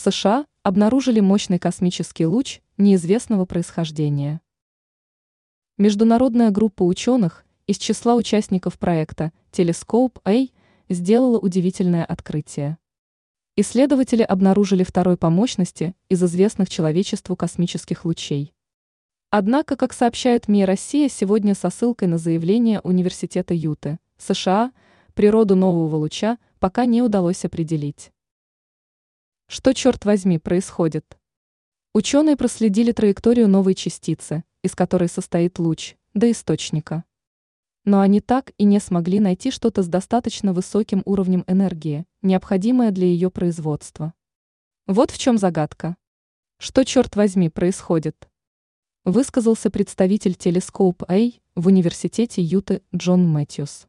США обнаружили мощный космический луч неизвестного происхождения. Международная группа ученых из числа участников проекта Telescope A сделала удивительное открытие. Исследователи обнаружили второй по мощности из известных человечеству космических лучей. Однако, как сообщает МИ Россия сегодня со ссылкой на заявление Университета Юты, США, природу нового луча пока не удалось определить. Что, черт возьми, происходит? Ученые проследили траекторию новой частицы, из которой состоит луч, до источника. Но они так и не смогли найти что-то с достаточно высоким уровнем энергии, необходимое для ее производства. Вот в чем загадка. Что, черт возьми, происходит? Высказался представитель Телескоп A в университете Юты Джон Мэтьюс.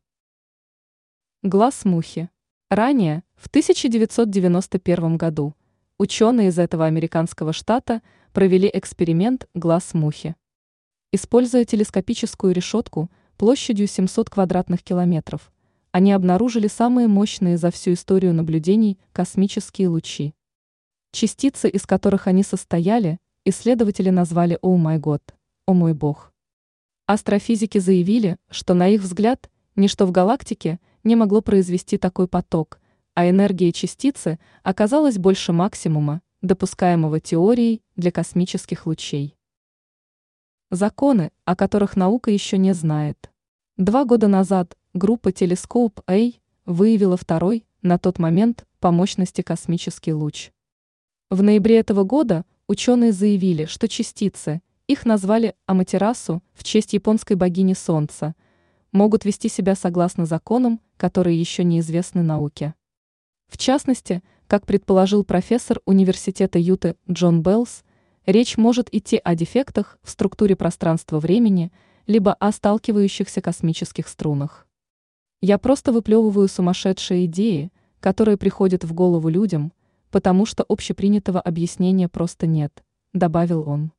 Глаз мухи. Ранее, в 1991 году, ученые из этого американского штата провели эксперимент глаз мухи. Используя телескопическую решетку площадью 700 квадратных километров, они обнаружили самые мощные за всю историю наблюдений космические лучи. Частицы, из которых они состояли, исследователи назвали «О май год», «О мой бог». Астрофизики заявили, что на их взгляд, ничто в галактике – не могло произвести такой поток, а энергия частицы оказалась больше максимума, допускаемого теорией для космических лучей. Законы, о которых наука еще не знает. Два года назад группа Telescope A выявила второй, на тот момент, по мощности космический луч. В ноябре этого года ученые заявили, что частицы, их назвали Аматерасу в честь японской богини Солнца – могут вести себя согласно законам, которые еще неизвестны науке. В частности, как предположил профессор университета Юты Джон Беллс, речь может идти о дефектах в структуре пространства-времени, либо о сталкивающихся космических струнах. Я просто выплевываю сумасшедшие идеи, которые приходят в голову людям, потому что общепринятого объяснения просто нет, добавил он.